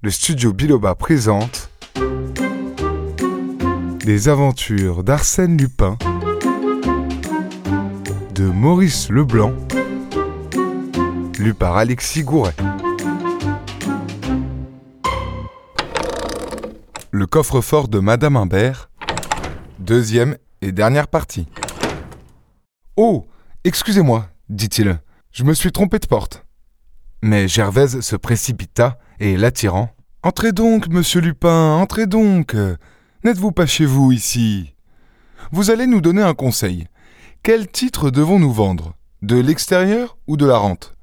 le studio Biloba présente Les aventures d'Arsène Lupin de Maurice Leblanc, lu par Alexis Gouret. Le coffre-fort de Madame Imbert, deuxième et dernière partie. Oh, excusez-moi, dit-il, je me suis trompé de porte. Mais Gervaise se précipita et l'attirant. Entrez donc, monsieur Lupin, entrez donc. N'êtes-vous pas chez vous ici? Vous allez nous donner un conseil. Quel titre devons-nous vendre? De l'extérieur ou de la rente?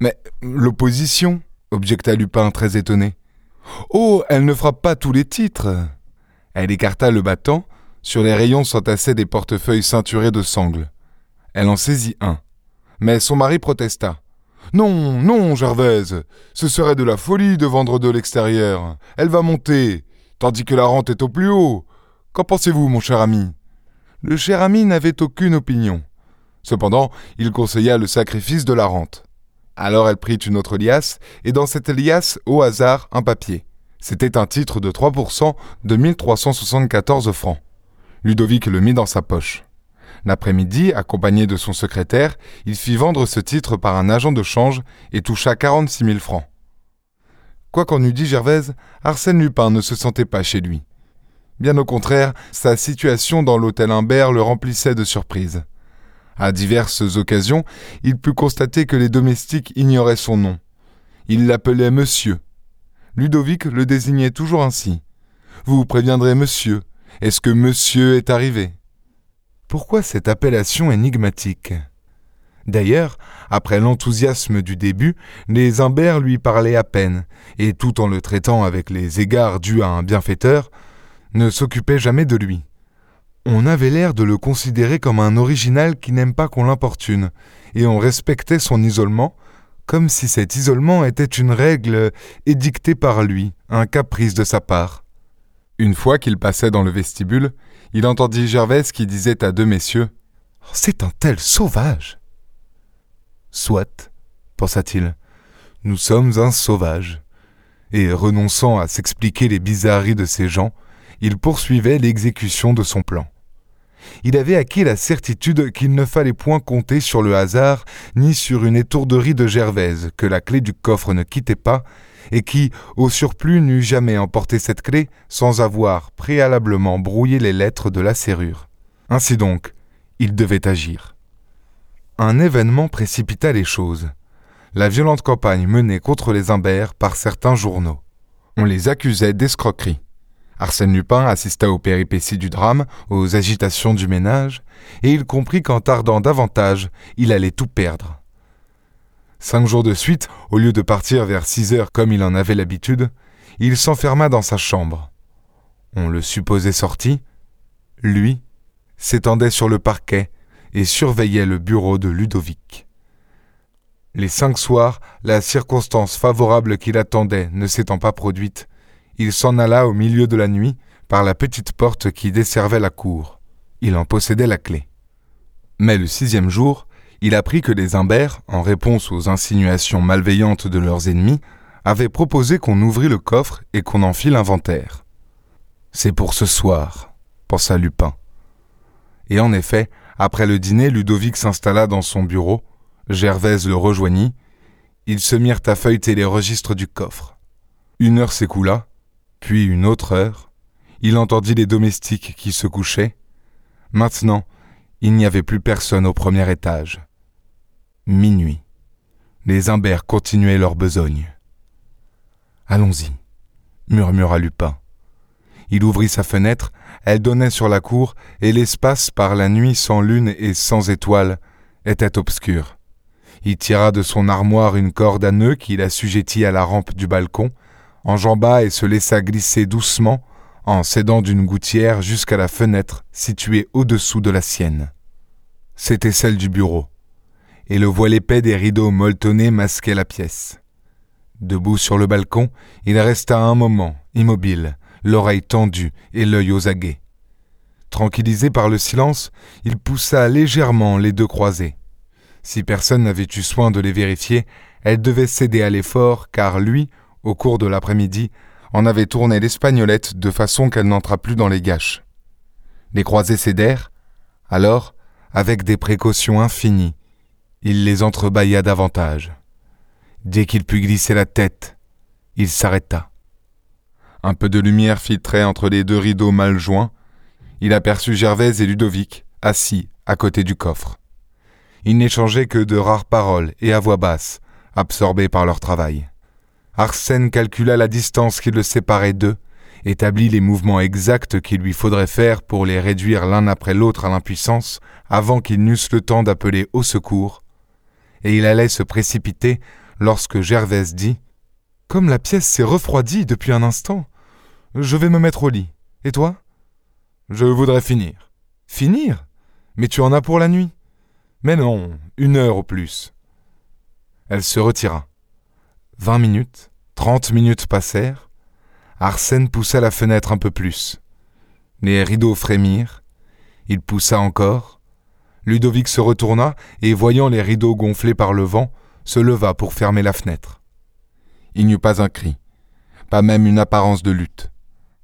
Mais l'opposition objecta Lupin très étonné. Oh, elle ne fera pas tous les titres. Elle écarta le battant. Sur les rayons s'entassaient des portefeuilles ceinturés de sangles. Elle en saisit un. Mais son mari protesta. Non, non, Gervaise, ce serait de la folie de vendre de l'extérieur. Elle va monter, tandis que la rente est au plus haut. Qu'en pensez-vous, mon cher ami? Le cher ami n'avait aucune opinion. Cependant, il conseilla le sacrifice de la rente. Alors elle prit une autre liasse, et dans cette liasse, au hasard, un papier. C'était un titre de 3% de 1374 francs. Ludovic le mit dans sa poche. L'après-midi, accompagné de son secrétaire, il fit vendre ce titre par un agent de change et toucha 46 000 francs. Quoi qu'en eût dit Gervaise, Arsène Lupin ne se sentait pas chez lui. Bien au contraire, sa situation dans l'hôtel Imbert le remplissait de surprises. À diverses occasions, il put constater que les domestiques ignoraient son nom. Ils l'appelaient monsieur. Ludovic le désignait toujours ainsi. Vous préviendrez monsieur. Est-ce que monsieur est arrivé? Pourquoi cette appellation énigmatique? D'ailleurs, après l'enthousiasme du début, les Imbert lui parlaient à peine, et tout en le traitant avec les égards dus à un bienfaiteur, ne s'occupaient jamais de lui. On avait l'air de le considérer comme un original qui n'aime pas qu'on l'importune, et on respectait son isolement, comme si cet isolement était une règle édictée par lui, un caprice de sa part. Une fois qu'il passait dans le vestibule, il entendit Gervaise qui disait à deux messieurs C'est un tel sauvage Soit, pensa-t-il, nous sommes un sauvage. Et renonçant à s'expliquer les bizarreries de ces gens, il poursuivait l'exécution de son plan. Il avait acquis la certitude qu'il ne fallait point compter sur le hasard ni sur une étourderie de Gervaise que la clé du coffre ne quittait pas et qui, au surplus, n'eût jamais emporté cette clé sans avoir préalablement brouillé les lettres de la serrure. Ainsi donc, il devait agir. Un événement précipita les choses. La violente campagne menée contre les Imbert par certains journaux. On les accusait d'escroquerie. Arsène Lupin assista aux péripéties du drame, aux agitations du ménage, et il comprit qu'en tardant davantage, il allait tout perdre. Cinq jours de suite, au lieu de partir vers six heures comme il en avait l'habitude, il s'enferma dans sa chambre. On le supposait sorti. Lui s'étendait sur le parquet et surveillait le bureau de Ludovic. Les cinq soirs, la circonstance favorable qu'il attendait ne s'étant pas produite, il s'en alla au milieu de la nuit par la petite porte qui desservait la cour. Il en possédait la clé. Mais le sixième jour, il apprit que les Imbert, en réponse aux insinuations malveillantes de leurs ennemis, avaient proposé qu'on ouvrît le coffre et qu'on en fît l'inventaire. C'est pour ce soir, pensa Lupin. Et en effet, après le dîner, Ludovic s'installa dans son bureau, Gervaise le rejoignit, ils se mirent à feuilleter les registres du coffre. Une heure s'écoula, puis une autre heure, il entendit les domestiques qui se couchaient. Maintenant, il n'y avait plus personne au premier étage. Minuit. Les Imbert continuaient leur besogne. Allons-y, murmura Lupin. Il ouvrit sa fenêtre, elle donnait sur la cour, et l'espace, par la nuit sans lune et sans étoiles, était obscur. Il tira de son armoire une corde à nœuds qu'il assujettit à la rampe du balcon, enjamba et se laissa glisser doucement, en s'aidant d'une gouttière jusqu'à la fenêtre située au-dessous de la sienne. C'était celle du bureau et le voile épais des rideaux molletonnés masquait la pièce. Debout sur le balcon, il resta un moment, immobile, l'oreille tendue et l'œil aux aguets. Tranquillisé par le silence, il poussa légèrement les deux croisées. Si personne n'avait eu soin de les vérifier, elles devaient céder à l'effort, car lui, au cours de l'après-midi, en avait tourné l'espagnolette de façon qu'elle n'entra plus dans les gâches. Les croisés cédèrent, alors, avec des précautions infinies, il les entrebâilla davantage. Dès qu'il put glisser la tête, il s'arrêta. Un peu de lumière filtrait entre les deux rideaux mal joints. Il aperçut Gervaise et Ludovic, assis à côté du coffre. Ils n'échangeaient que de rares paroles et à voix basse, absorbés par leur travail. Arsène calcula la distance qui le séparait d'eux, établit les mouvements exacts qu'il lui faudrait faire pour les réduire l'un après l'autre à l'impuissance avant qu'ils n'eussent le temps d'appeler au secours, et il allait se précipiter lorsque Gervaise dit Comme la pièce s'est refroidie depuis un instant, je vais me mettre au lit. Et toi? Je voudrais finir. Finir? Mais tu en as pour la nuit Mais non, une heure au plus. Elle se retira. Vingt minutes, trente minutes passèrent. Arsène poussa la fenêtre un peu plus. Les rideaux frémirent. Il poussa encore. Ludovic se retourna et, voyant les rideaux gonflés par le vent, se leva pour fermer la fenêtre. Il n'y eut pas un cri, pas même une apparence de lutte.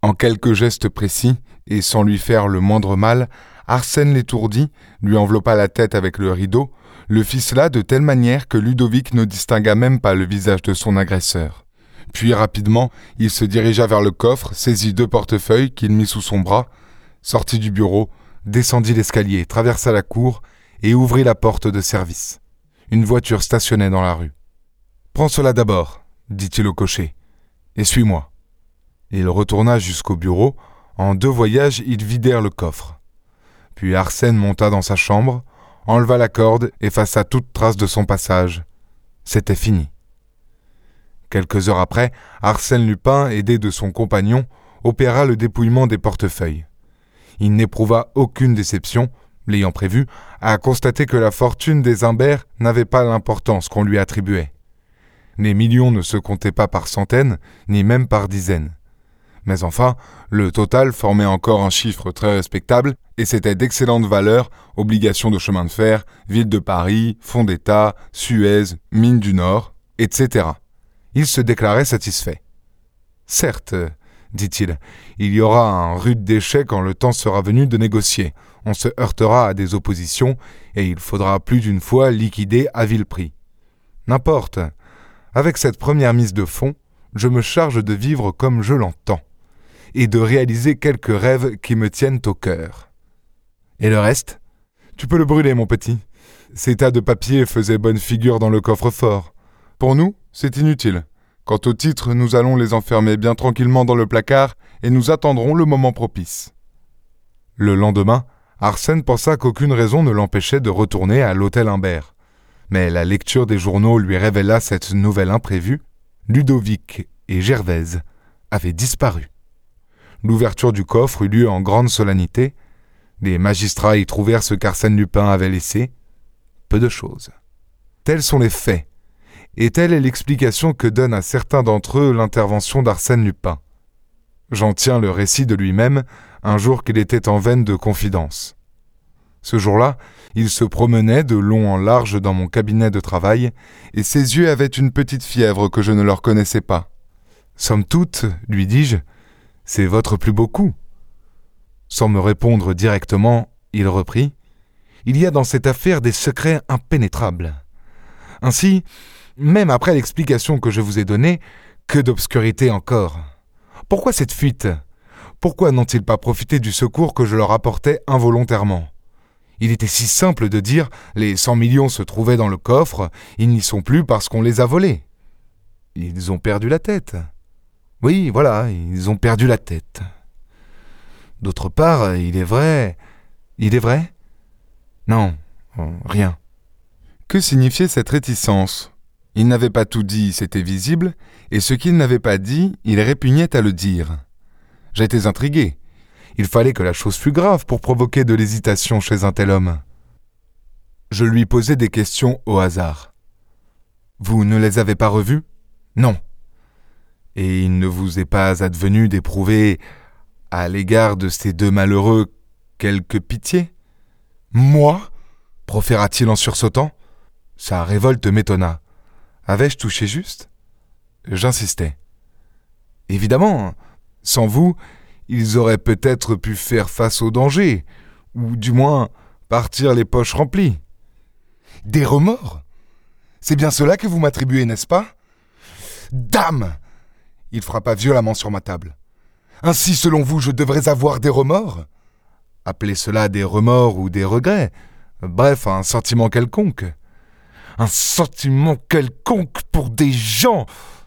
En quelques gestes précis, et sans lui faire le moindre mal, Arsène l'étourdit, lui enveloppa la tête avec le rideau, le ficela de telle manière que Ludovic ne distingua même pas le visage de son agresseur. Puis rapidement, il se dirigea vers le coffre, saisit deux portefeuilles qu'il mit sous son bras, sortit du bureau, descendit l'escalier, traversa la cour et ouvrit la porte de service. Une voiture stationnait dans la rue. Prends cela d'abord, dit-il au cocher, et suis-moi. Il retourna jusqu'au bureau. En deux voyages, ils vidèrent le coffre. Puis Arsène monta dans sa chambre, enleva la corde, effaça toute trace de son passage. C'était fini. Quelques heures après, Arsène Lupin, aidé de son compagnon, opéra le dépouillement des portefeuilles. Il n'éprouva aucune déception, l'ayant prévu, à constater que la fortune des Imbert n'avait pas l'importance qu'on lui attribuait. Les millions ne se comptaient pas par centaines, ni même par dizaines. Mais enfin, le total formait encore un chiffre très respectable, et c'était d'excellente valeur, obligations de chemin de fer, ville de Paris, fonds d'État, Suez, mines du Nord, etc. Il se déclarait satisfait. Certes, dit-il, il y aura un rude déchet quand le temps sera venu de négocier. On se heurtera à des oppositions, et il faudra plus d'une fois liquider à vil prix. N'importe. Avec cette première mise de fonds, je me charge de vivre comme je l'entends et de réaliser quelques rêves qui me tiennent au cœur. Et le reste? Tu peux le brûler, mon petit. Ces tas de papiers faisaient bonne figure dans le coffre-fort. Pour nous, c'est inutile. Quant aux titres, nous allons les enfermer bien tranquillement dans le placard et nous attendrons le moment propice. Le lendemain, Arsène pensa qu'aucune raison ne l'empêchait de retourner à l'hôtel Imbert. Mais la lecture des journaux lui révéla cette nouvelle imprévue. Ludovic et Gervaise avaient disparu. L'ouverture du coffre eut lieu en grande solennité. Les magistrats y trouvèrent ce qu'Arsène Lupin avait laissé. Peu de choses. Tels sont les faits, et telle est l'explication que donne à certains d'entre eux l'intervention d'Arsène Lupin. J'en tiens le récit de lui-même un jour qu'il était en veine de confidence. Ce jour-là, il se promenait de long en large dans mon cabinet de travail, et ses yeux avaient une petite fièvre que je ne leur connaissais pas. Somme toute, lui dis-je, c'est votre plus beau coup. Sans me répondre directement, il reprit Il y a dans cette affaire des secrets impénétrables. Ainsi, même après l'explication que je vous ai donnée, que d'obscurité encore. Pourquoi cette fuite? Pourquoi n'ont-ils pas profité du secours que je leur apportais involontairement? Il était si simple de dire les cent millions se trouvaient dans le coffre, ils n'y sont plus parce qu'on les a volés. Ils ont perdu la tête. Oui, voilà, ils ont perdu la tête. D'autre part, il est vrai. Il est vrai? Non, rien. Que signifiait cette réticence? Il n'avait pas tout dit, c'était visible, et ce qu'il n'avait pas dit, il répugnait à le dire. J'étais intrigué. Il fallait que la chose fût grave pour provoquer de l'hésitation chez un tel homme. Je lui posai des questions au hasard. Vous ne les avez pas revues? Non et il ne vous est pas advenu d'éprouver, à l'égard de ces deux malheureux, quelque pitié? Moi? proféra-t-il en sursautant. Sa révolte m'étonna. Avais-je touché juste? J'insistais. Évidemment, sans vous, ils auraient peut-être pu faire face au danger, ou du moins partir les poches remplies. Des remords? C'est bien cela que vous m'attribuez, n'est-ce pas? Dame Il frappa violemment sur ma table. Ainsi, selon vous, je devrais avoir des remords? Appelez cela des remords ou des regrets. Bref, un sentiment quelconque. Un sentiment quelconque pour des gens,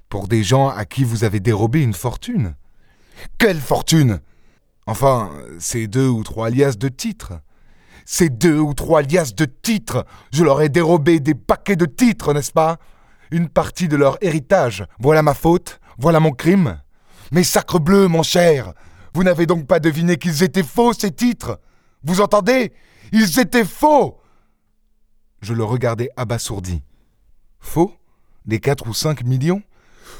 pour des gens à qui vous avez dérobé une fortune. Quelle fortune? Enfin, ces deux ou trois liasses de titres. Ces deux ou trois liasses de titres. Je leur ai dérobé des paquets de titres, n'est-ce pas? Une partie de leur héritage. Voilà ma faute, voilà mon crime. Mais sacre bleu, mon cher, vous n'avez donc pas deviné qu'ils étaient faux, ces titres Vous entendez? Ils étaient faux Je le regardais abasourdi. Faux? Des quatre ou cinq millions?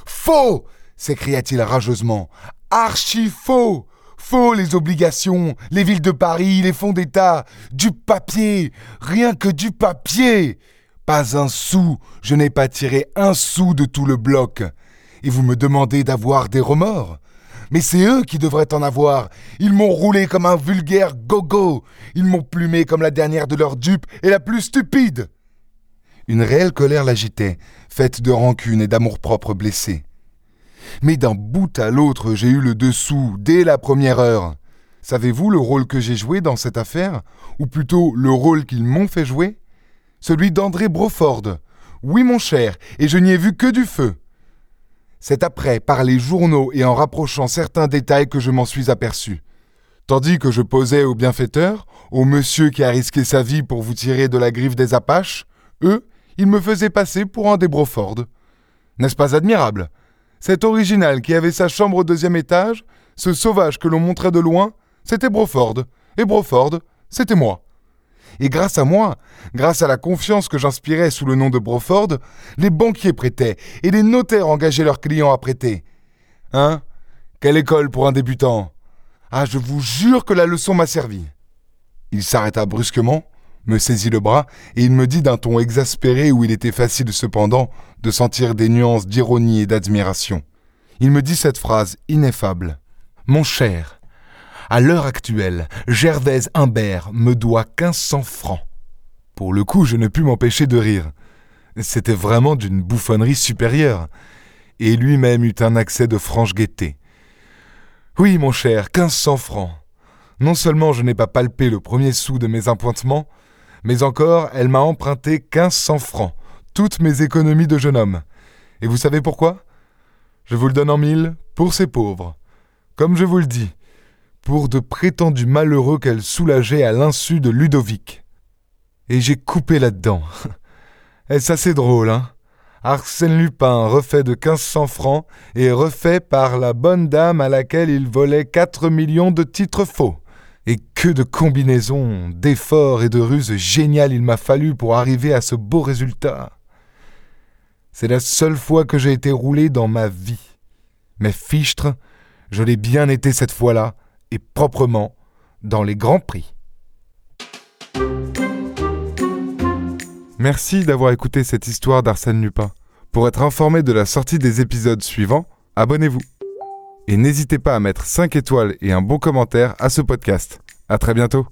Faux s'écria-t-il rageusement. Archi faux Faux les obligations, les villes de Paris, les fonds d'État, du papier, rien que du papier. Pas un sou, je n'ai pas tiré un sou de tout le bloc. Et vous me demandez d'avoir des remords Mais c'est eux qui devraient en avoir. Ils m'ont roulé comme un vulgaire gogo. Ils m'ont plumé comme la dernière de leurs dupes et la plus stupide. Une réelle colère l'agitait, faite de rancune et d'amour-propre blessé. Mais d'un bout à l'autre, j'ai eu le dessous dès la première heure. Savez-vous le rôle que j'ai joué dans cette affaire? Ou plutôt le rôle qu'ils m'ont fait jouer? Celui d'André Broford. Oui, mon cher, et je n'y ai vu que du feu. C'est après, par les journaux et en rapprochant certains détails que je m'en suis aperçu. Tandis que je posais au bienfaiteur, au monsieur qui a risqué sa vie pour vous tirer de la griffe des Apaches, eux, ils me faisaient passer pour un des Broford. N'est-ce pas admirable? Cet original qui avait sa chambre au deuxième étage, ce sauvage que l'on montrait de loin, c'était Broford. Et Broford, c'était moi. Et grâce à moi, grâce à la confiance que j'inspirais sous le nom de Broford, les banquiers prêtaient et les notaires engageaient leurs clients à prêter. Hein? Quelle école pour un débutant? Ah, je vous jure que la leçon m'a servi. Il s'arrêta brusquement, me saisit le bras, et il me dit d'un ton exaspéré où il était facile cependant de sentir des nuances d'ironie et d'admiration. Il me dit cette phrase ineffable. Mon cher, à l'heure actuelle, Gervaise Humbert me doit 1500 francs. Pour le coup, je ne pus m'empêcher de rire. C'était vraiment d'une bouffonnerie supérieure. Et lui-même eut un accès de franche gaieté. Oui, mon cher, 1500 francs. Non seulement je n'ai pas palpé le premier sou de mes appointements, mais encore elle m'a emprunté 1500 francs, toutes mes économies de jeune homme. Et vous savez pourquoi? Je vous le donne en mille, pour ces pauvres. Comme je vous le dis, pour de prétendus malheureux qu'elle soulageait à l'insu de Ludovic. Et j'ai coupé là-dedans. Est-ce assez drôle, hein? Arsène Lupin refait de 1500 francs et refait par la bonne dame à laquelle il volait 4 millions de titres faux. Et que de combinaisons, d'efforts et de ruses géniales il m'a fallu pour arriver à ce beau résultat. C'est la seule fois que j'ai été roulé dans ma vie. Mais fichtre, je l'ai bien été cette fois-là, et proprement dans les grands prix. Merci d'avoir écouté cette histoire d'Arsène Lupin. Pour être informé de la sortie des épisodes suivants, abonnez-vous. Et n'hésitez pas à mettre 5 étoiles et un bon commentaire à ce podcast. À très bientôt.